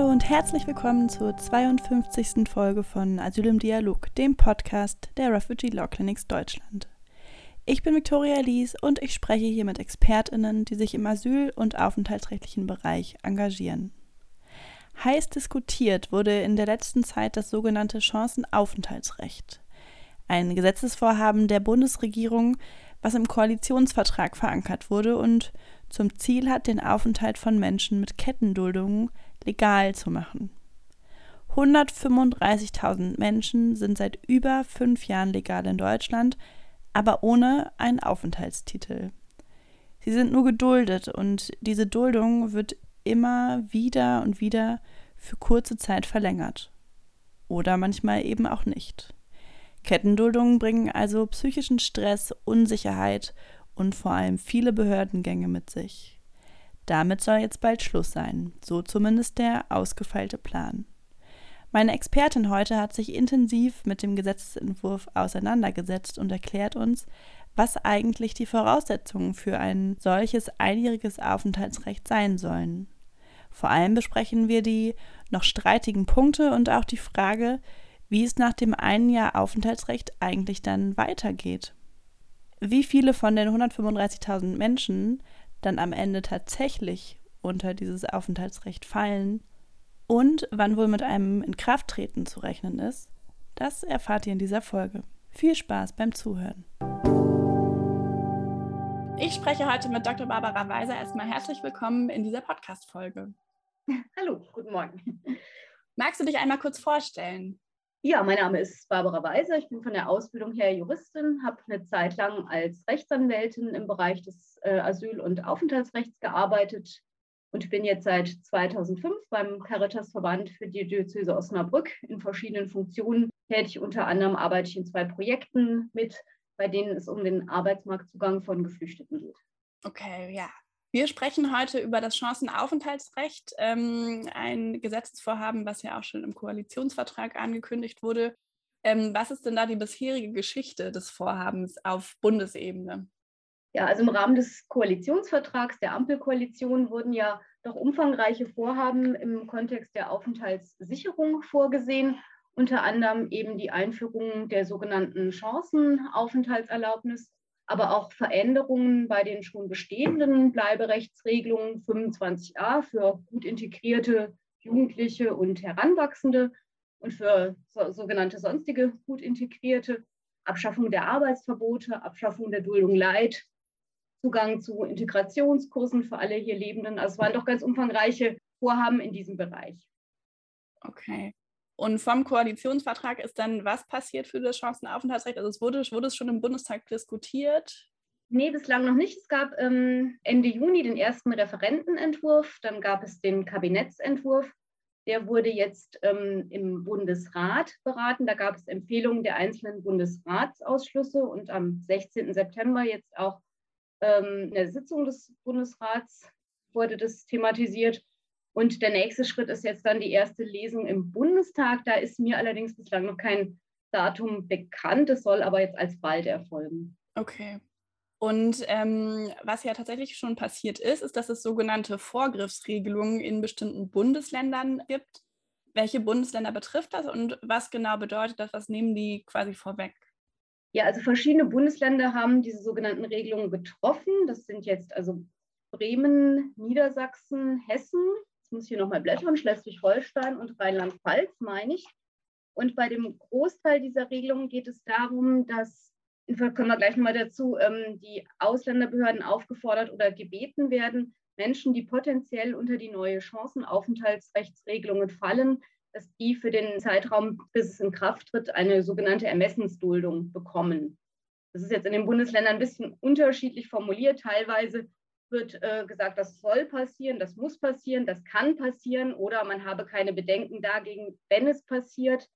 Hallo und herzlich willkommen zur 52. Folge von Asyl im Dialog, dem Podcast der Refugee Law Clinics Deutschland. Ich bin Viktoria Lies und ich spreche hier mit ExpertInnen, die sich im asyl- und aufenthaltsrechtlichen Bereich engagieren. Heiß diskutiert wurde in der letzten Zeit das sogenannte Chancenaufenthaltsrecht. Ein Gesetzesvorhaben der Bundesregierung, was im Koalitionsvertrag verankert wurde und zum Ziel hat, den Aufenthalt von Menschen mit Kettenduldungen legal zu machen. 135.000 Menschen sind seit über fünf Jahren legal in Deutschland, aber ohne einen Aufenthaltstitel. Sie sind nur geduldet und diese Duldung wird immer wieder und wieder für kurze Zeit verlängert. Oder manchmal eben auch nicht. Kettenduldungen bringen also psychischen Stress, Unsicherheit und vor allem viele Behördengänge mit sich. Damit soll jetzt bald Schluss sein, so zumindest der ausgefeilte Plan. Meine Expertin heute hat sich intensiv mit dem Gesetzentwurf auseinandergesetzt und erklärt uns, was eigentlich die Voraussetzungen für ein solches einjähriges Aufenthaltsrecht sein sollen. Vor allem besprechen wir die noch streitigen Punkte und auch die Frage, wie es nach dem einen Jahr Aufenthaltsrecht eigentlich dann weitergeht. Wie viele von den 135.000 Menschen dann am Ende tatsächlich unter dieses Aufenthaltsrecht fallen und wann wohl mit einem Inkrafttreten zu rechnen ist, das erfahrt ihr in dieser Folge. Viel Spaß beim Zuhören. Ich spreche heute mit Dr. Barbara Weiser. Erstmal herzlich willkommen in dieser Podcast-Folge. Hallo, guten Morgen. Magst du dich einmal kurz vorstellen? Ja, mein Name ist Barbara Weiser. Ich bin von der Ausbildung her Juristin, habe eine Zeit lang als Rechtsanwältin im Bereich des Asyl- und Aufenthaltsrechts gearbeitet und bin jetzt seit 2005 beim Caritas-Verband für die Diözese Osnabrück in verschiedenen Funktionen tätig. Unter anderem arbeite ich in zwei Projekten mit, bei denen es um den Arbeitsmarktzugang von Geflüchteten geht. Okay, ja. Wir sprechen heute über das Chancenaufenthaltsrecht, ähm, ein Gesetzesvorhaben, was ja auch schon im Koalitionsvertrag angekündigt wurde. Ähm, was ist denn da die bisherige Geschichte des Vorhabens auf Bundesebene? Ja, also im Rahmen des Koalitionsvertrags der Ampelkoalition wurden ja doch umfangreiche Vorhaben im Kontext der Aufenthaltssicherung vorgesehen, unter anderem eben die Einführung der sogenannten Chancenaufenthaltserlaubnis aber auch Veränderungen bei den schon bestehenden Bleiberechtsregelungen 25a für gut integrierte Jugendliche und Heranwachsende und für so, sogenannte sonstige gut integrierte, Abschaffung der Arbeitsverbote, Abschaffung der Duldung Leid, Zugang zu Integrationskursen für alle hier Lebenden. Also es waren doch ganz umfangreiche Vorhaben in diesem Bereich. Okay. Und vom Koalitionsvertrag ist dann was passiert für das Chancenaufenthaltsrecht? Also es wurde, wurde es schon im Bundestag diskutiert? Nee, bislang noch nicht. Es gab ähm, Ende Juni den ersten Referentenentwurf, dann gab es den Kabinettsentwurf. Der wurde jetzt ähm, im Bundesrat beraten. Da gab es Empfehlungen der einzelnen Bundesratsausschüsse und am 16. September jetzt auch in der Sitzung des Bundesrats wurde das thematisiert. Und der nächste Schritt ist jetzt dann die erste Lesung im Bundestag. Da ist mir allerdings bislang noch kein Datum bekannt. Es soll aber jetzt alsbald erfolgen. Okay. Und ähm, was ja tatsächlich schon passiert ist, ist, dass es sogenannte Vorgriffsregelungen in bestimmten Bundesländern gibt. Welche Bundesländer betrifft das und was genau bedeutet das? Was nehmen die quasi vorweg? Ja, also verschiedene Bundesländer haben diese sogenannten Regelungen getroffen. Das sind jetzt also Bremen, Niedersachsen, Hessen, jetzt muss ich hier nochmal blättern, Schleswig-Holstein und Rheinland-Pfalz, meine ich. Und bei dem Großteil dieser Regelungen geht es darum, dass, kommen wir gleich nochmal dazu, ähm, die Ausländerbehörden aufgefordert oder gebeten werden, Menschen, die potenziell unter die neue Chancenaufenthaltsrechtsregelungen fallen, dass die für den Zeitraum, bis es in Kraft tritt, eine sogenannte Ermessensduldung bekommen. Das ist jetzt in den Bundesländern ein bisschen unterschiedlich formuliert. Teilweise wird äh, gesagt, das soll passieren, das muss passieren, das kann passieren oder man habe keine Bedenken dagegen, wenn es passiert.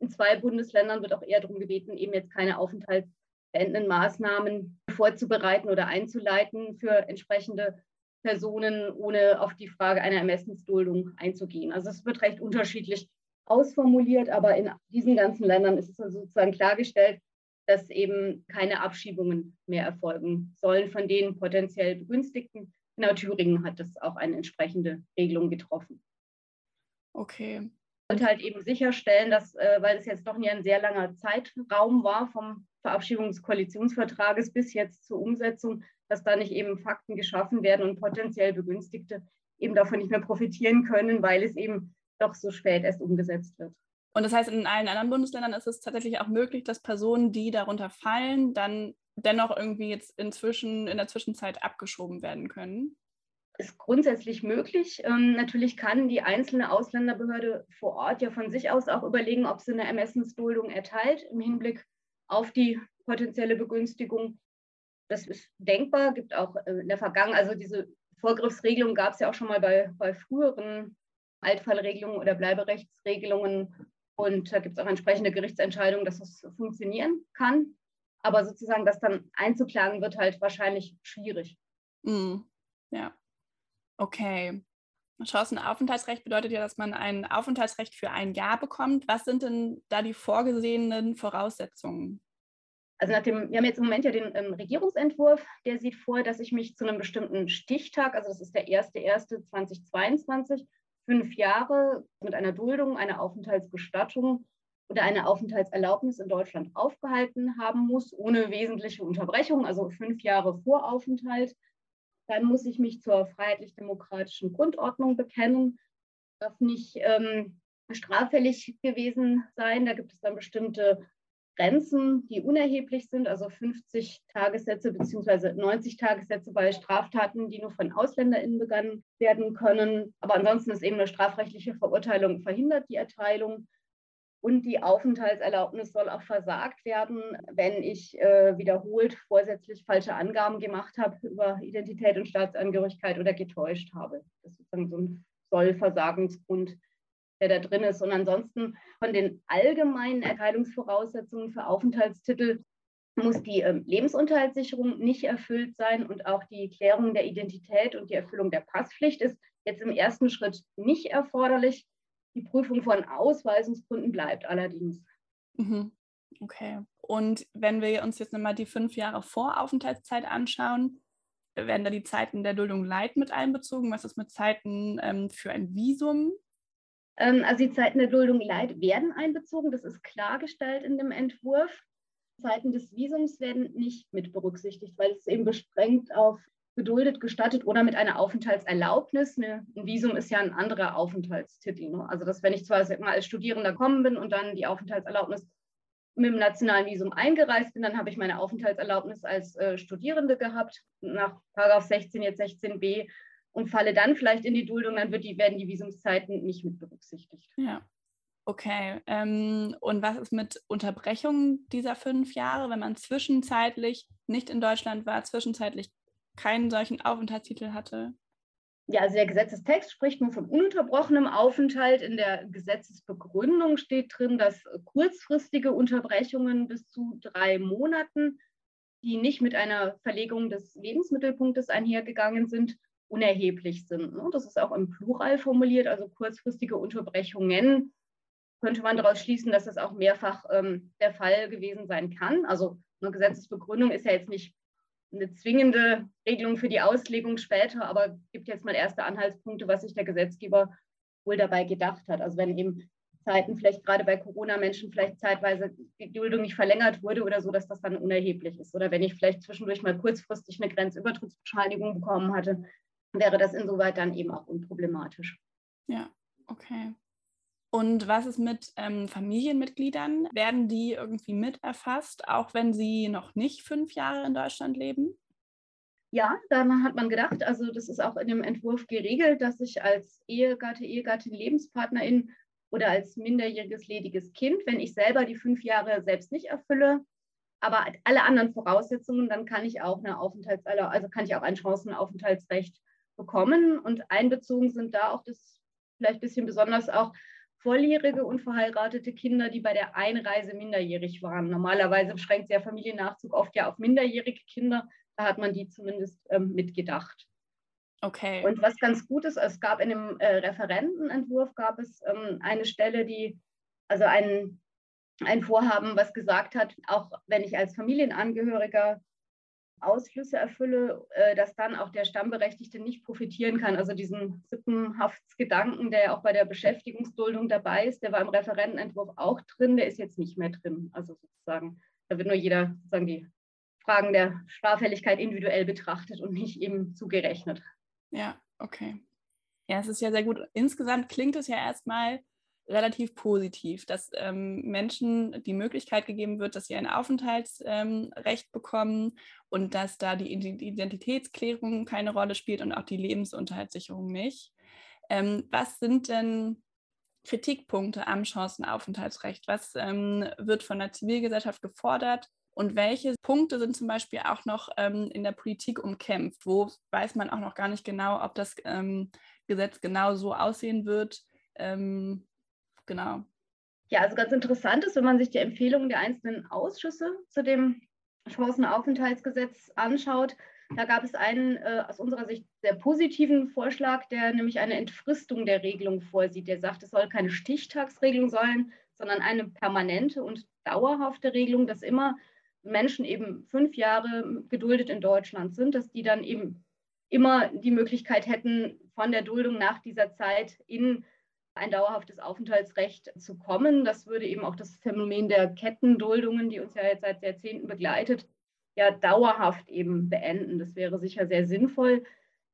In zwei Bundesländern wird auch eher darum gebeten, eben jetzt keine aufenthaltsbeendenden Maßnahmen vorzubereiten oder einzuleiten für entsprechende Personen, ohne auf die Frage einer Ermessensduldung einzugehen. Also es wird recht unterschiedlich ausformuliert, aber in diesen ganzen Ländern ist es sozusagen klargestellt, dass eben keine Abschiebungen mehr erfolgen sollen von den potenziell Begünstigten. Genau, Thüringen hat das auch eine entsprechende Regelung getroffen. Okay. Und halt eben sicherstellen, dass, äh, weil es jetzt doch nie ein sehr langer Zeitraum war vom Verabschiedung des Koalitionsvertrages bis jetzt zur Umsetzung, dass da nicht eben Fakten geschaffen werden und potenziell Begünstigte eben davon nicht mehr profitieren können, weil es eben doch so spät erst umgesetzt wird. Und das heißt, in allen anderen Bundesländern ist es tatsächlich auch möglich, dass Personen, die darunter fallen, dann dennoch irgendwie jetzt inzwischen in der Zwischenzeit abgeschoben werden können? Ist grundsätzlich möglich. Ähm, natürlich kann die einzelne Ausländerbehörde vor Ort ja von sich aus auch überlegen, ob sie eine Ermessensduldung erteilt im Hinblick auf die potenzielle Begünstigung. Das ist denkbar, gibt auch äh, in der Vergangenheit, also diese Vorgriffsregelung gab es ja auch schon mal bei, bei früheren Altfallregelungen oder Bleiberechtsregelungen. Und da gibt es auch entsprechende Gerichtsentscheidungen, dass es funktionieren kann. Aber sozusagen das dann einzuklagen, wird halt wahrscheinlich schwierig. Mm, ja. Okay. Chancenaufenthaltsrecht bedeutet ja, dass man ein Aufenthaltsrecht für ein Jahr bekommt. Was sind denn da die vorgesehenen Voraussetzungen? Also nach dem, wir haben jetzt im Moment ja den ähm, Regierungsentwurf, der sieht vor, dass ich mich zu einem bestimmten Stichtag, also das ist der 1.1.2022, fünf Jahre mit einer Duldung, einer Aufenthaltsgestattung oder einer Aufenthaltserlaubnis in Deutschland aufgehalten haben muss, ohne wesentliche Unterbrechung, also fünf Jahre vor Aufenthalt. Dann muss ich mich zur freiheitlich-demokratischen Grundordnung bekennen, darf nicht ähm, straffällig gewesen sein. Da gibt es dann bestimmte Grenzen, die unerheblich sind, also 50 Tagessätze bzw. 90 Tagessätze bei Straftaten, die nur von AusländerInnen begangen werden können. Aber ansonsten ist eben eine strafrechtliche Verurteilung verhindert die Erteilung. Und die Aufenthaltserlaubnis soll auch versagt werden, wenn ich äh, wiederholt vorsätzlich falsche Angaben gemacht habe über Identität und Staatsangehörigkeit oder getäuscht habe. Das ist dann so ein Sollversagensgrund der da drin ist. Und ansonsten von den allgemeinen Erteilungsvoraussetzungen für Aufenthaltstitel muss die ähm, Lebensunterhaltssicherung nicht erfüllt sein und auch die Klärung der Identität und die Erfüllung der Passpflicht ist jetzt im ersten Schritt nicht erforderlich. Die Prüfung von Ausweisungsgründen bleibt allerdings. Mhm. Okay. Und wenn wir uns jetzt nochmal die fünf Jahre vor Aufenthaltszeit anschauen, werden da die Zeiten der Duldung Leid mit einbezogen? Was ist mit Zeiten ähm, für ein Visum? Ähm, also die Zeiten der Duldung Leid werden einbezogen, das ist klargestellt in dem Entwurf. Zeiten des Visums werden nicht mit berücksichtigt, weil es eben beschränkt auf geduldet, gestattet oder mit einer Aufenthaltserlaubnis. ein Visum ist ja ein anderer Aufenthaltstitel. Ne? Also, dass wenn ich zwar mal als Studierender kommen bin und dann die Aufenthaltserlaubnis mit dem nationalen Visum eingereist bin, dann habe ich meine Aufenthaltserlaubnis als äh, Studierende gehabt. Nach 16 jetzt 16b und falle dann vielleicht in die Duldung, dann die, werden die Visumszeiten nicht mit berücksichtigt. Ja. Okay. Ähm, und was ist mit Unterbrechung dieser fünf Jahre, wenn man zwischenzeitlich nicht in Deutschland war, zwischenzeitlich keinen solchen Aufenthaltstitel hatte? Ja, also der Gesetzestext spricht nur von ununterbrochenem Aufenthalt. In der Gesetzesbegründung steht drin, dass kurzfristige Unterbrechungen bis zu drei Monaten, die nicht mit einer Verlegung des Lebensmittelpunktes einhergegangen sind, unerheblich sind. Ne? Das ist auch im Plural formuliert, also kurzfristige Unterbrechungen könnte man daraus schließen, dass das auch mehrfach ähm, der Fall gewesen sein kann. Also eine Gesetzesbegründung ist ja jetzt nicht eine zwingende Regelung für die Auslegung später, aber gibt jetzt mal erste Anhaltspunkte, was sich der Gesetzgeber wohl dabei gedacht hat. Also wenn eben Zeiten vielleicht gerade bei Corona-Menschen vielleicht zeitweise die Duldung nicht verlängert wurde oder so, dass das dann unerheblich ist. Oder wenn ich vielleicht zwischendurch mal kurzfristig eine Grenzübertrittsbescheinigung bekommen hatte, wäre das insoweit dann eben auch unproblematisch. Ja, okay. Und was ist mit ähm, Familienmitgliedern? Werden die irgendwie mit erfasst, auch wenn sie noch nicht fünf Jahre in Deutschland leben? Ja, dann hat man gedacht, also das ist auch in dem Entwurf geregelt, dass ich als Ehegatte, Ehegattin, Lebenspartnerin oder als minderjähriges lediges Kind, wenn ich selber die fünf Jahre selbst nicht erfülle, aber alle anderen Voraussetzungen, dann kann ich auch eine Aufenthaltserlaubnis, also kann ich auch ein Chancenaufenthaltsrecht bekommen. Und einbezogen sind da auch das vielleicht ein bisschen besonders auch volljährige und verheiratete Kinder, die bei der Einreise minderjährig waren. Normalerweise beschränkt der Familiennachzug oft ja auf minderjährige Kinder. Da hat man die zumindest ähm, mitgedacht. Okay. Und was ganz gut ist, es gab in dem äh, Referentenentwurf gab es ähm, eine Stelle, die, also ein, ein Vorhaben, was gesagt hat, auch wenn ich als Familienangehöriger Ausschlüsse erfülle, äh, dass dann auch der Stammberechtigte nicht profitieren kann. Also diesen Sippenhaftsgedanken, der ja auch bei der Beschäftigungsduldung dabei ist, der war im Referentenentwurf auch drin, der ist jetzt nicht mehr drin. Also sozusagen, da wird nur jeder sozusagen die Fragen der Straffälligkeit individuell betrachtet und nicht eben zugerechnet. Ja, okay. Ja, es ist ja sehr gut. Insgesamt klingt es ja erstmal relativ positiv, dass ähm, Menschen die Möglichkeit gegeben wird, dass sie ein Aufenthaltsrecht ähm, bekommen und dass da die Identitätsklärung keine Rolle spielt und auch die Lebensunterhaltssicherung nicht. Ähm, was sind denn Kritikpunkte am Chancenaufenthaltsrecht? Was ähm, wird von der Zivilgesellschaft gefordert? Und welche Punkte sind zum Beispiel auch noch ähm, in der Politik umkämpft? Wo weiß man auch noch gar nicht genau, ob das ähm, Gesetz genau so aussehen wird? Genau. Ja, also ganz interessant ist, wenn man sich die Empfehlungen der einzelnen Ausschüsse zu dem Chancenaufenthaltsgesetz anschaut. Da gab es einen äh, aus unserer Sicht sehr positiven Vorschlag, der nämlich eine Entfristung der Regelung vorsieht. Der sagt, es soll keine Stichtagsregelung sein, sondern eine permanente und dauerhafte Regelung, dass immer Menschen eben fünf Jahre geduldet in Deutschland sind, dass die dann eben immer die Möglichkeit hätten, von der Duldung nach dieser Zeit in ein dauerhaftes Aufenthaltsrecht zu kommen. Das würde eben auch das Phänomen der Kettenduldungen, die uns ja jetzt seit Jahrzehnten begleitet, ja dauerhaft eben beenden. Das wäre sicher sehr sinnvoll.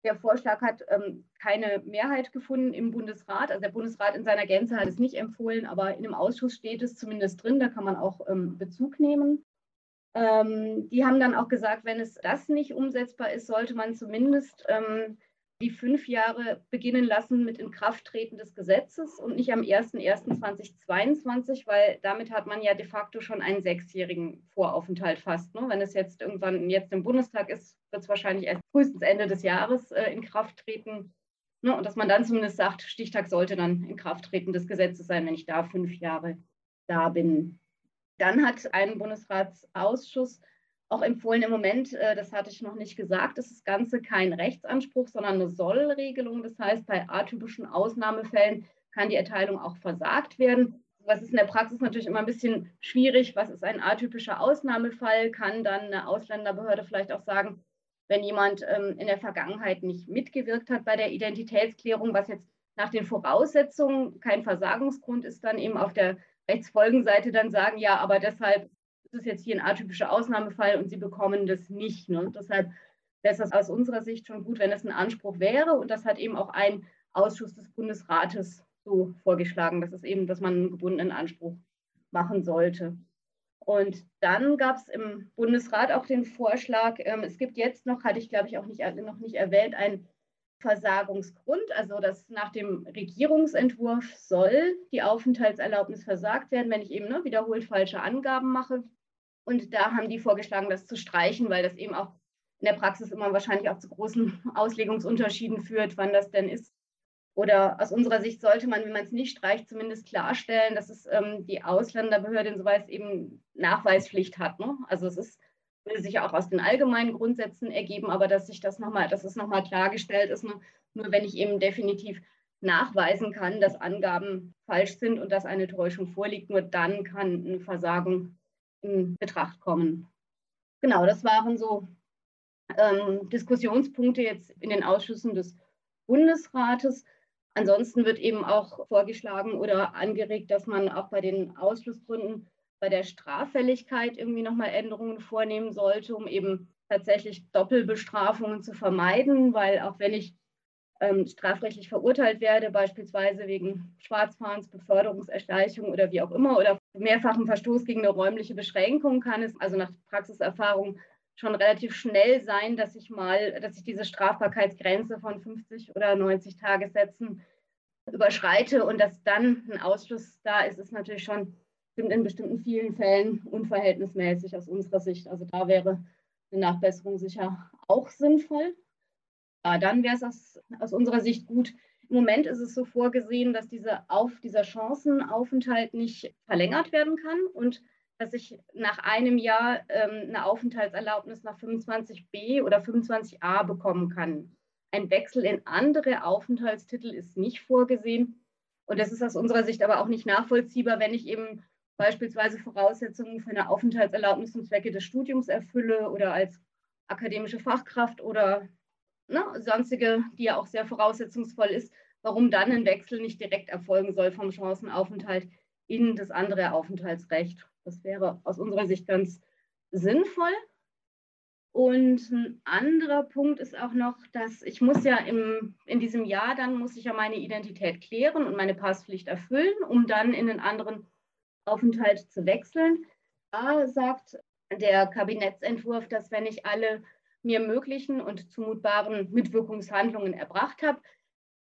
Der Vorschlag hat ähm, keine Mehrheit gefunden im Bundesrat. Also der Bundesrat in seiner Gänze hat es nicht empfohlen, aber in dem Ausschuss steht es zumindest drin. Da kann man auch ähm, Bezug nehmen. Ähm, die haben dann auch gesagt, wenn es das nicht umsetzbar ist, sollte man zumindest ähm, die fünf Jahre beginnen lassen mit Inkrafttreten des Gesetzes und nicht am 01.01.2022, weil damit hat man ja de facto schon einen sechsjährigen Voraufenthalt fast. Ne? Wenn es jetzt irgendwann jetzt im Bundestag ist, wird es wahrscheinlich erst frühestens Ende des Jahres äh, in Kraft treten. Ne? Und dass man dann zumindest sagt, Stichtag sollte dann in Kraft treten des Gesetzes sein, wenn ich da fünf Jahre da bin. Dann hat ein Bundesratsausschuss auch empfohlen im Moment, äh, das hatte ich noch nicht gesagt, ist das Ganze kein Rechtsanspruch, sondern eine Sollregelung. Das heißt, bei atypischen Ausnahmefällen kann die Erteilung auch versagt werden. Was ist in der Praxis natürlich immer ein bisschen schwierig. Was ist ein atypischer Ausnahmefall? Kann dann eine Ausländerbehörde vielleicht auch sagen, wenn jemand ähm, in der Vergangenheit nicht mitgewirkt hat bei der Identitätsklärung, was jetzt nach den Voraussetzungen kein Versagungsgrund ist, dann eben auf der Rechtsfolgenseite dann sagen, ja, aber deshalb ist jetzt hier ein atypischer Ausnahmefall und sie bekommen das nicht. Ne? Deshalb wäre es aus unserer Sicht schon gut, wenn es ein Anspruch wäre. Und das hat eben auch ein Ausschuss des Bundesrates so vorgeschlagen, dass es eben, dass man einen gebundenen Anspruch machen sollte. Und dann gab es im Bundesrat auch den Vorschlag, ähm, es gibt jetzt noch, hatte ich glaube ich auch nicht, noch nicht erwähnt, ein Versagungsgrund, also dass nach dem Regierungsentwurf soll die Aufenthaltserlaubnis versagt werden, wenn ich eben ne, wiederholt falsche Angaben mache. Und da haben die vorgeschlagen, das zu streichen, weil das eben auch in der Praxis immer wahrscheinlich auch zu großen Auslegungsunterschieden führt, wann das denn ist. Oder aus unserer Sicht sollte man, wenn man es nicht streicht, zumindest klarstellen, dass es ähm, die Ausländerbehörde insoweit eben Nachweispflicht hat. Ne? Also es ist, würde sich auch aus den allgemeinen Grundsätzen ergeben, aber dass sich das nochmal, dass es nochmal klargestellt ist, ne? nur wenn ich eben definitiv nachweisen kann, dass Angaben falsch sind und dass eine Täuschung vorliegt, nur dann kann eine Versagung in Betracht kommen. Genau, das waren so ähm, Diskussionspunkte jetzt in den Ausschüssen des Bundesrates. Ansonsten wird eben auch vorgeschlagen oder angeregt, dass man auch bei den Ausschlussgründen bei der Straffälligkeit irgendwie nochmal Änderungen vornehmen sollte, um eben tatsächlich Doppelbestrafungen zu vermeiden, weil auch wenn ich ähm, strafrechtlich verurteilt werde, beispielsweise wegen Schwarzfahrens, Beförderungserschleichung oder wie auch immer, oder mehrfachen Verstoß gegen eine räumliche Beschränkung, kann es also nach Praxiserfahrung schon relativ schnell sein, dass ich mal, dass ich diese Strafbarkeitsgrenze von 50 oder 90 Tagessätzen überschreite und dass dann ein Ausschluss da ist, ist natürlich schon in bestimmten vielen Fällen unverhältnismäßig aus unserer Sicht. Also da wäre eine Nachbesserung sicher auch sinnvoll. Ja, dann wäre es aus, aus unserer Sicht gut. Im Moment ist es so vorgesehen, dass diese auf, dieser Chancenaufenthalt nicht verlängert werden kann und dass ich nach einem Jahr ähm, eine Aufenthaltserlaubnis nach 25b oder 25a bekommen kann. Ein Wechsel in andere Aufenthaltstitel ist nicht vorgesehen. Und das ist aus unserer Sicht aber auch nicht nachvollziehbar, wenn ich eben beispielsweise Voraussetzungen für eine Aufenthaltserlaubnis zum Zwecke des Studiums erfülle oder als akademische Fachkraft oder ne, sonstige, die ja auch sehr voraussetzungsvoll ist, warum dann ein Wechsel nicht direkt erfolgen soll vom Chancenaufenthalt in das andere Aufenthaltsrecht. Das wäre aus unserer Sicht ganz sinnvoll. Und ein anderer Punkt ist auch noch, dass ich muss ja im, in diesem Jahr, dann muss ich ja meine Identität klären und meine Passpflicht erfüllen, um dann in einen anderen Aufenthalt zu wechseln. Da sagt der Kabinettsentwurf, dass wenn ich alle mir möglichen und zumutbaren Mitwirkungshandlungen erbracht habe,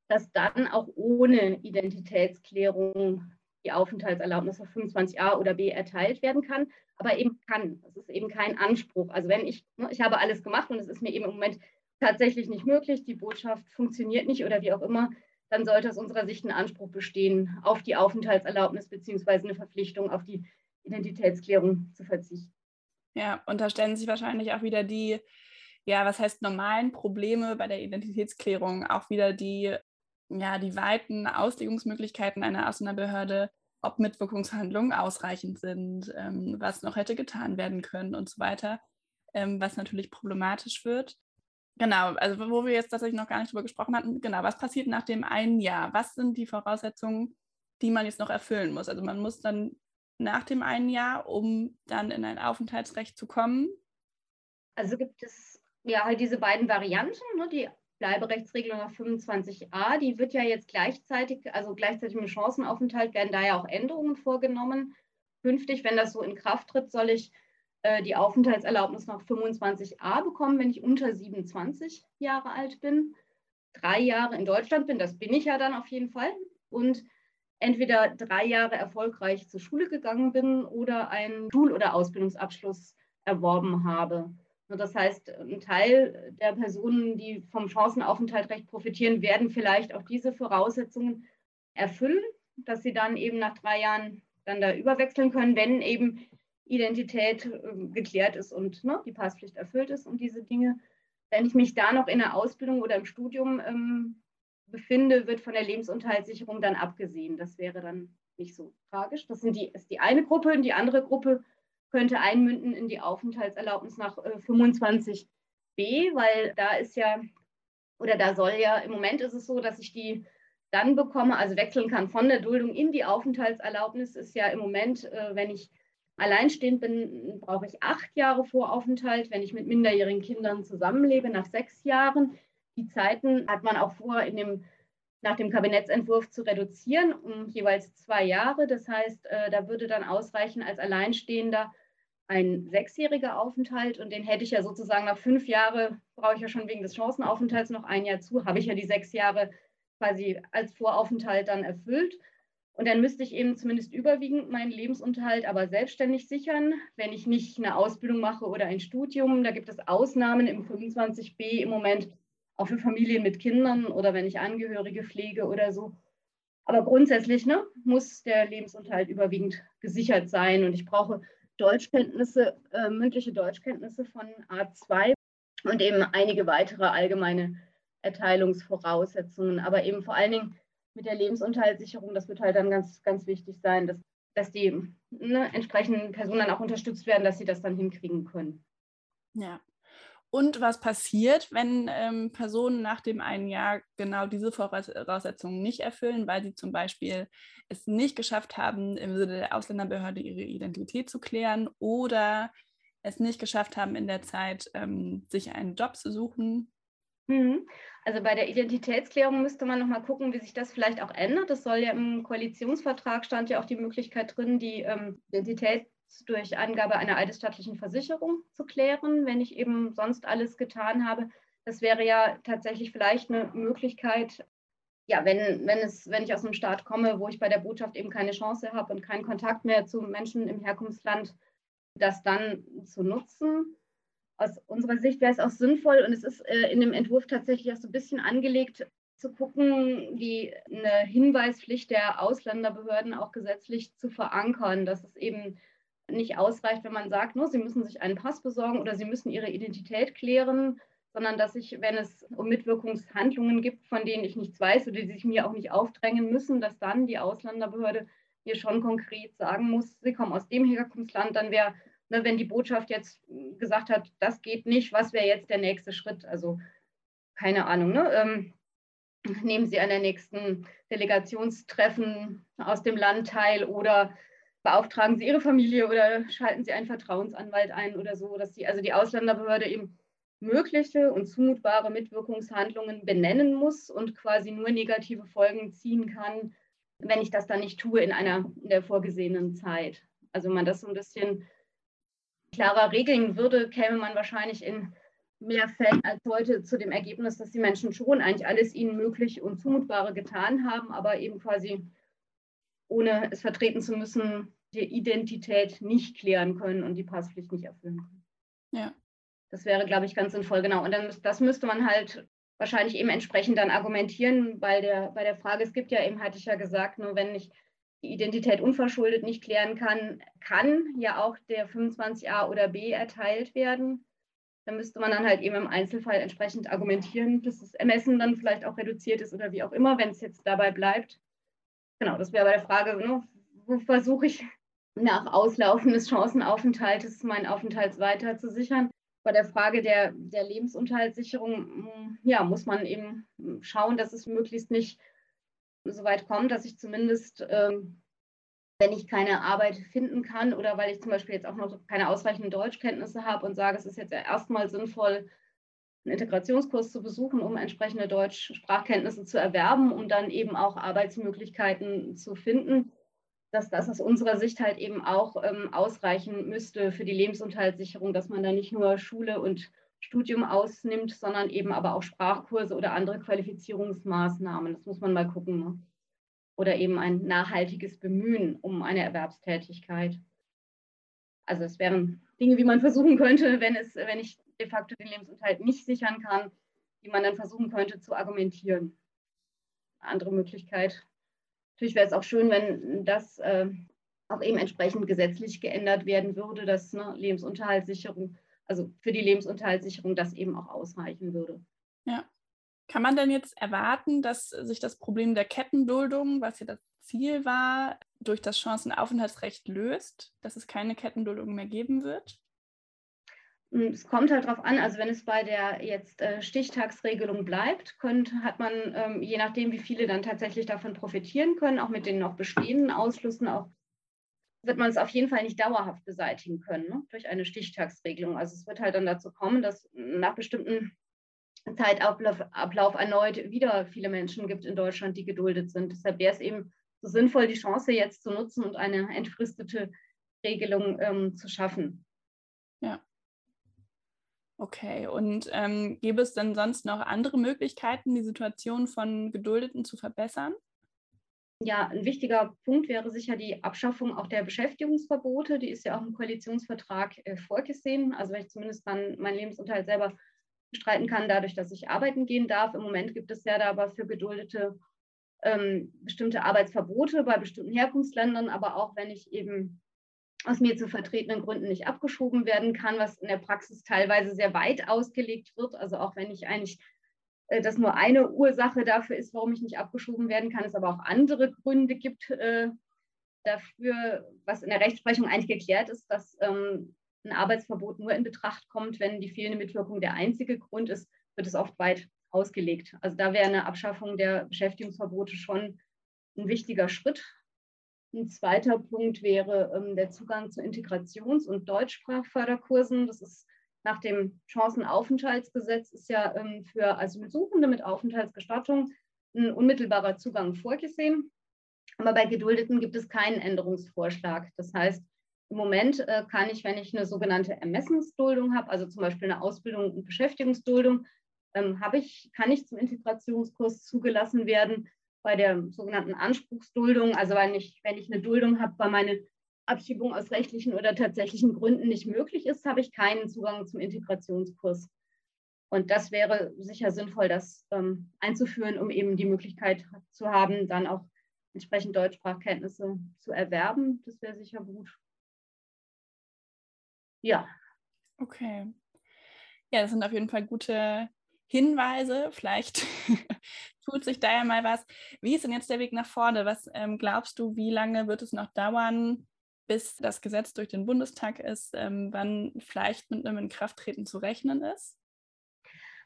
dass dann auch ohne Identitätsklärung die Aufenthaltserlaubnis auf 25a oder b erteilt werden kann, aber eben kann. Es ist eben kein Anspruch. Also wenn ich, ne, ich habe alles gemacht und es ist mir eben im Moment tatsächlich nicht möglich, die Botschaft funktioniert nicht oder wie auch immer, dann sollte aus unserer Sicht ein Anspruch bestehen auf die Aufenthaltserlaubnis beziehungsweise eine Verpflichtung auf die Identitätsklärung zu verzichten. Ja, und da stellen sich wahrscheinlich auch wieder die, ja, was heißt normalen Probleme bei der Identitätsklärung, auch wieder die ja, die weiten Auslegungsmöglichkeiten einer Ausländerbehörde, ob Mitwirkungshandlungen ausreichend sind, ähm, was noch hätte getan werden können und so weiter, ähm, was natürlich problematisch wird. Genau, also wo wir jetzt tatsächlich noch gar nicht drüber gesprochen hatten, genau, was passiert nach dem einen Jahr? Was sind die Voraussetzungen, die man jetzt noch erfüllen muss? Also man muss dann nach dem einen Jahr, um dann in ein Aufenthaltsrecht zu kommen? Also gibt es ja halt diese beiden Varianten, ne, die Bleiberechtsregelung nach 25a, die wird ja jetzt gleichzeitig, also gleichzeitig mit Chancenaufenthalt werden da ja auch Änderungen vorgenommen. Künftig, wenn das so in Kraft tritt, soll ich äh, die Aufenthaltserlaubnis nach 25a bekommen, wenn ich unter 27 Jahre alt bin, drei Jahre in Deutschland bin, das bin ich ja dann auf jeden Fall, und entweder drei Jahre erfolgreich zur Schule gegangen bin oder einen Schul- oder Ausbildungsabschluss erworben habe. Das heißt, ein Teil der Personen, die vom Chancenaufenthaltrecht profitieren, werden vielleicht auch diese Voraussetzungen erfüllen, dass sie dann eben nach drei Jahren dann da überwechseln können, wenn eben Identität äh, geklärt ist und ne, die Passpflicht erfüllt ist und diese Dinge. Wenn ich mich da noch in der Ausbildung oder im Studium ähm, befinde, wird von der Lebensunterhaltssicherung dann abgesehen. Das wäre dann nicht so tragisch. Das sind die, ist die eine Gruppe und die andere Gruppe könnte einmünden in die Aufenthaltserlaubnis nach äh, 25b, weil da ist ja, oder da soll ja, im Moment ist es so, dass ich die dann bekomme, also wechseln kann von der Duldung in die Aufenthaltserlaubnis, ist ja im Moment, äh, wenn ich alleinstehend bin, brauche ich acht Jahre Voraufenthalt. Wenn ich mit minderjährigen Kindern zusammenlebe, nach sechs Jahren. Die Zeiten hat man auch vor, in dem, nach dem Kabinettsentwurf zu reduzieren um jeweils zwei Jahre. Das heißt, äh, da würde dann ausreichen als Alleinstehender ein sechsjähriger Aufenthalt und den hätte ich ja sozusagen nach fünf Jahren, brauche ich ja schon wegen des Chancenaufenthalts noch ein Jahr zu, habe ich ja die sechs Jahre quasi als Voraufenthalt dann erfüllt. Und dann müsste ich eben zumindest überwiegend meinen Lebensunterhalt aber selbstständig sichern, wenn ich nicht eine Ausbildung mache oder ein Studium. Da gibt es Ausnahmen im 25b im Moment auch für Familien mit Kindern oder wenn ich Angehörige pflege oder so. Aber grundsätzlich ne, muss der Lebensunterhalt überwiegend gesichert sein und ich brauche Deutschkenntnisse, äh, mündliche Deutschkenntnisse von A2 und eben einige weitere allgemeine Erteilungsvoraussetzungen. Aber eben vor allen Dingen mit der Lebensunterhaltssicherung, das wird halt dann ganz, ganz wichtig sein, dass, dass die ne, entsprechenden Personen dann auch unterstützt werden, dass sie das dann hinkriegen können. Ja, und was passiert, wenn ähm, Personen nach dem einen Jahr genau diese Voraussetzungen nicht erfüllen, weil sie zum Beispiel es nicht geschafft haben, im Sinne der Ausländerbehörde ihre Identität zu klären oder es nicht geschafft haben, in der Zeit ähm, sich einen Job zu suchen? Mhm. Also bei der Identitätsklärung müsste man nochmal gucken, wie sich das vielleicht auch ändert. Das soll ja im Koalitionsvertrag stand ja auch die Möglichkeit drin, die ähm, Identität durch Angabe einer eidesstattlichen Versicherung zu klären, wenn ich eben sonst alles getan habe. Das wäre ja tatsächlich vielleicht eine Möglichkeit, ja, wenn, wenn, es, wenn ich aus einem Staat komme, wo ich bei der Botschaft eben keine Chance habe und keinen Kontakt mehr zu Menschen im Herkunftsland, das dann zu nutzen. Aus unserer Sicht wäre es auch sinnvoll und es ist äh, in dem Entwurf tatsächlich auch so ein bisschen angelegt, zu gucken, die eine Hinweispflicht der Ausländerbehörden auch gesetzlich zu verankern, dass es eben nicht ausreicht, wenn man sagt, nur, sie müssen sich einen Pass besorgen oder sie müssen ihre Identität klären, sondern dass ich, wenn es um Mitwirkungshandlungen gibt, von denen ich nichts weiß oder die sich mir auch nicht aufdrängen müssen, dass dann die Ausländerbehörde mir schon konkret sagen muss, sie kommen aus dem Herkunftsland, dann wäre ne, wenn die Botschaft jetzt gesagt hat, das geht nicht, was wäre jetzt der nächste Schritt? Also keine Ahnung, ne? Ähm, nehmen Sie an der nächsten Delegationstreffen aus dem Land teil oder beauftragen Sie Ihre Familie oder schalten Sie einen Vertrauensanwalt ein oder so, dass die, also die Ausländerbehörde eben mögliche und zumutbare Mitwirkungshandlungen benennen muss und quasi nur negative Folgen ziehen kann, wenn ich das dann nicht tue in einer in der vorgesehenen Zeit. Also wenn man das so ein bisschen klarer regeln würde, käme man wahrscheinlich in mehr Fällen als heute zu dem Ergebnis, dass die Menschen schon eigentlich alles ihnen möglich und zumutbare getan haben, aber eben quasi ohne es vertreten zu müssen, die Identität nicht klären können und die Passpflicht nicht erfüllen können. Ja. Das wäre, glaube ich, ganz sinnvoll, genau. Und dann das müsste man halt wahrscheinlich eben entsprechend dann argumentieren, weil der, bei der Frage, es gibt ja eben, hatte ich ja gesagt, nur wenn ich die Identität unverschuldet nicht klären kann, kann ja auch der 25a oder b erteilt werden. Da müsste man dann halt eben im Einzelfall entsprechend argumentieren, dass das Ermessen dann vielleicht auch reduziert ist oder wie auch immer, wenn es jetzt dabei bleibt. Genau, das wäre bei der Frage, ne, wo versuche ich nach Auslaufen des Chancenaufenthaltes meinen Aufenthalt weiter zu sichern. Bei der Frage der, der Lebensunterhaltssicherung ja, muss man eben schauen, dass es möglichst nicht so weit kommt, dass ich zumindest ähm, wenn ich keine Arbeit finden kann oder weil ich zum Beispiel jetzt auch noch keine ausreichenden Deutschkenntnisse habe und sage, es ist jetzt erstmal sinnvoll, einen Integrationskurs zu besuchen, um entsprechende Deutschsprachkenntnisse zu erwerben und dann eben auch Arbeitsmöglichkeiten zu finden, dass das aus unserer Sicht halt eben auch ähm, ausreichen müsste für die Lebensunterhaltssicherung, dass man da nicht nur Schule und Studium ausnimmt, sondern eben aber auch Sprachkurse oder andere Qualifizierungsmaßnahmen. Das muss man mal gucken. Ne? oder eben ein nachhaltiges Bemühen um eine Erwerbstätigkeit. Also es wären Dinge, wie man versuchen könnte, wenn, es, wenn ich de facto den Lebensunterhalt nicht sichern kann, wie man dann versuchen könnte zu argumentieren. Eine andere Möglichkeit. Natürlich wäre es auch schön, wenn das äh, auch eben entsprechend gesetzlich geändert werden würde, dass ne, Lebensunterhaltssicherung, also für die Lebensunterhaltssicherung das eben auch ausreichen würde. Ja. Kann man denn jetzt erwarten, dass sich das Problem der Kettenduldung, was ja das Ziel war, durch das Chancenaufenthaltsrecht löst, dass es keine Kettenduldung mehr geben wird? Hm, es kommt halt darauf an, also wenn es bei der jetzt äh, Stichtagsregelung bleibt, könnt, hat man, ähm, je nachdem, wie viele dann tatsächlich davon profitieren können, auch mit den noch bestehenden Ausschlüssen, auch wird man es auf jeden Fall nicht dauerhaft beseitigen können ne, durch eine Stichtagsregelung. Also es wird halt dann dazu kommen, dass nach bestimmten Zeitablauf Ablauf erneut wieder viele Menschen gibt in Deutschland, die geduldet sind. Deshalb wäre es eben so sinnvoll, die Chance jetzt zu nutzen und eine entfristete Regelung ähm, zu schaffen. Ja. Okay, und ähm, gäbe es denn sonst noch andere Möglichkeiten, die Situation von Geduldeten zu verbessern? Ja, ein wichtiger Punkt wäre sicher die Abschaffung auch der Beschäftigungsverbote. Die ist ja auch im Koalitionsvertrag äh, vorgesehen. Also wenn ich zumindest dann meinen Lebensunterhalt selber bestreiten kann, dadurch, dass ich arbeiten gehen darf. Im Moment gibt es ja da aber für Geduldete ähm, bestimmte Arbeitsverbote bei bestimmten Herkunftsländern, aber auch wenn ich eben aus mir zu vertretenen Gründen nicht abgeschoben werden kann, was in der Praxis teilweise sehr weit ausgelegt wird. Also auch wenn ich eigentlich äh, das nur eine Ursache dafür ist, warum ich nicht abgeschoben werden kann, es aber auch andere Gründe gibt äh, dafür, was in der Rechtsprechung eigentlich geklärt ist, dass ähm, ein Arbeitsverbot nur in Betracht kommt, wenn die fehlende Mitwirkung der einzige Grund ist, wird es oft weit ausgelegt. Also da wäre eine Abschaffung der Beschäftigungsverbote schon ein wichtiger Schritt. Ein zweiter Punkt wäre ähm, der Zugang zu Integrations- und Deutschsprachförderkursen. Das ist nach dem Chancenaufenthaltsgesetz ist ja ähm, für Asylsuchende mit Aufenthaltsgestattung ein unmittelbarer Zugang vorgesehen. Aber bei Geduldeten gibt es keinen Änderungsvorschlag. Das heißt, im Moment äh, kann ich, wenn ich eine sogenannte Ermessensduldung habe, also zum Beispiel eine Ausbildung und Beschäftigungsduldung, ähm, ich, kann ich zum Integrationskurs zugelassen werden. Bei der sogenannten Anspruchsduldung, also wenn ich, wenn ich eine Duldung habe, weil meine Abschiebung aus rechtlichen oder tatsächlichen Gründen nicht möglich ist, habe ich keinen Zugang zum Integrationskurs. Und das wäre sicher sinnvoll, das ähm, einzuführen, um eben die Möglichkeit zu haben, dann auch entsprechend Deutschsprachkenntnisse zu erwerben. Das wäre sicher gut. Ja. Okay. Ja, das sind auf jeden Fall gute Hinweise. Vielleicht tut sich da ja mal was. Wie ist denn jetzt der Weg nach vorne? Was ähm, glaubst du, wie lange wird es noch dauern, bis das Gesetz durch den Bundestag ist, ähm, wann vielleicht mit einem Inkrafttreten zu rechnen ist?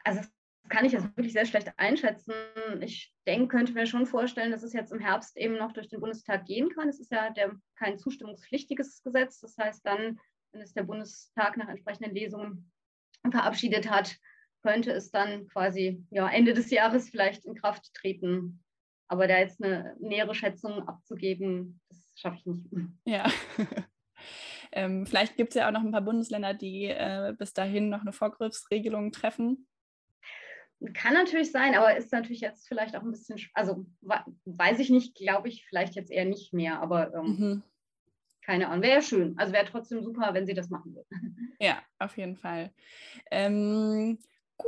Also das kann ich jetzt wirklich sehr schlecht einschätzen. Ich denke, könnte mir schon vorstellen, dass es jetzt im Herbst eben noch durch den Bundestag gehen kann. Es ist ja der, kein zustimmungspflichtiges Gesetz. Das heißt dann, wenn es der Bundestag nach entsprechenden Lesungen verabschiedet hat, könnte es dann quasi ja, Ende des Jahres vielleicht in Kraft treten. Aber da jetzt eine nähere Schätzung abzugeben, das schaffe ich nicht. Ja. ähm, vielleicht gibt es ja auch noch ein paar Bundesländer, die äh, bis dahin noch eine Vorgriffsregelung treffen. Kann natürlich sein, aber ist natürlich jetzt vielleicht auch ein bisschen, also weiß ich nicht, glaube ich vielleicht jetzt eher nicht mehr, aber ähm, mhm. keine Ahnung. Wäre schön. Also wäre trotzdem super, wenn sie das machen würden. Ja, auf jeden Fall. Ähm,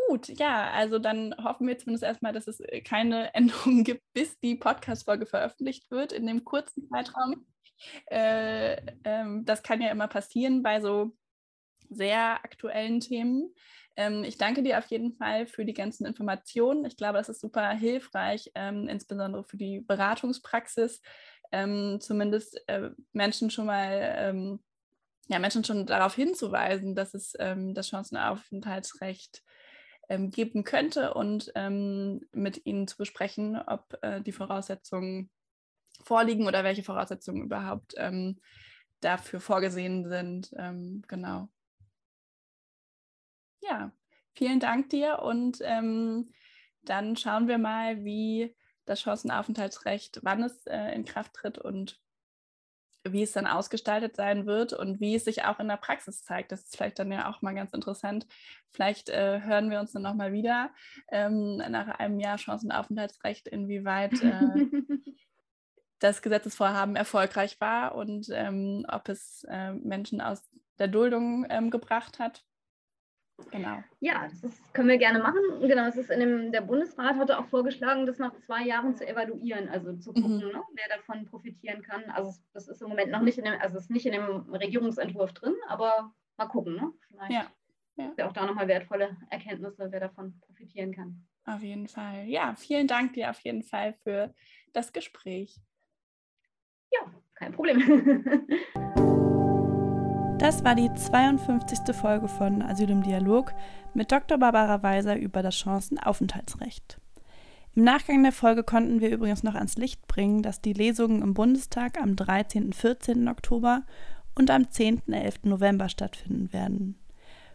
gut, ja, also dann hoffen wir zumindest erstmal, dass es äh, keine Änderungen gibt, bis die Podcast-Folge veröffentlicht wird in dem kurzen Zeitraum. Äh, ähm, das kann ja immer passieren bei so sehr aktuellen Themen. Ähm, ich danke dir auf jeden Fall für die ganzen Informationen. Ich glaube, das ist super hilfreich, ähm, insbesondere für die Beratungspraxis, ähm, zumindest äh, Menschen schon mal, ähm, ja, Menschen schon darauf hinzuweisen, dass es ähm, das Chancenaufenthaltsrecht ähm, geben könnte und mit ihnen zu besprechen, ob äh, die Voraussetzungen vorliegen oder welche Voraussetzungen überhaupt dafür vorgesehen sind. genau ja, vielen Dank dir und ähm, dann schauen wir mal, wie das Chancenaufenthaltsrecht, wann es äh, in Kraft tritt und wie es dann ausgestaltet sein wird und wie es sich auch in der Praxis zeigt. Das ist vielleicht dann ja auch mal ganz interessant. Vielleicht äh, hören wir uns dann nochmal wieder ähm, nach einem Jahr Chancenaufenthaltsrecht, inwieweit äh, das Gesetzesvorhaben erfolgreich war und ähm, ob es äh, Menschen aus der Duldung ähm, gebracht hat. Genau. Ja, das ist, können wir gerne machen. Genau, es ist in dem, der Bundesrat hatte auch vorgeschlagen, das nach zwei Jahren zu evaluieren, also zu gucken, mhm. ne, wer davon profitieren kann. Also das ist im Moment noch nicht in dem, also ist nicht in dem Regierungsentwurf drin, aber mal gucken, ne? Vielleicht ja. ja. ja auch da nochmal wertvolle Erkenntnisse, wer davon profitieren kann. Auf jeden Fall. Ja, vielen Dank dir auf jeden Fall für das Gespräch. Ja, kein Problem. Das war die 52. Folge von Asyl im Dialog mit Dr. Barbara Weiser über das Chancenaufenthaltsrecht. Im Nachgang der Folge konnten wir übrigens noch ans Licht bringen, dass die Lesungen im Bundestag am 13. und 14. Oktober und am 10. und 11. November stattfinden werden.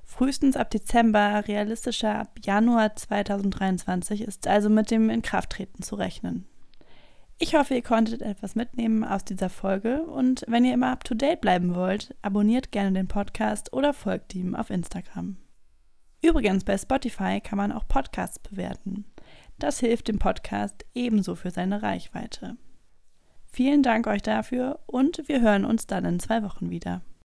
Frühestens ab Dezember, realistischer ab Januar 2023 ist also mit dem Inkrafttreten zu rechnen. Ich hoffe, ihr konntet etwas mitnehmen aus dieser Folge und wenn ihr immer up-to-date bleiben wollt, abonniert gerne den Podcast oder folgt ihm auf Instagram. Übrigens, bei Spotify kann man auch Podcasts bewerten. Das hilft dem Podcast ebenso für seine Reichweite. Vielen Dank euch dafür und wir hören uns dann in zwei Wochen wieder.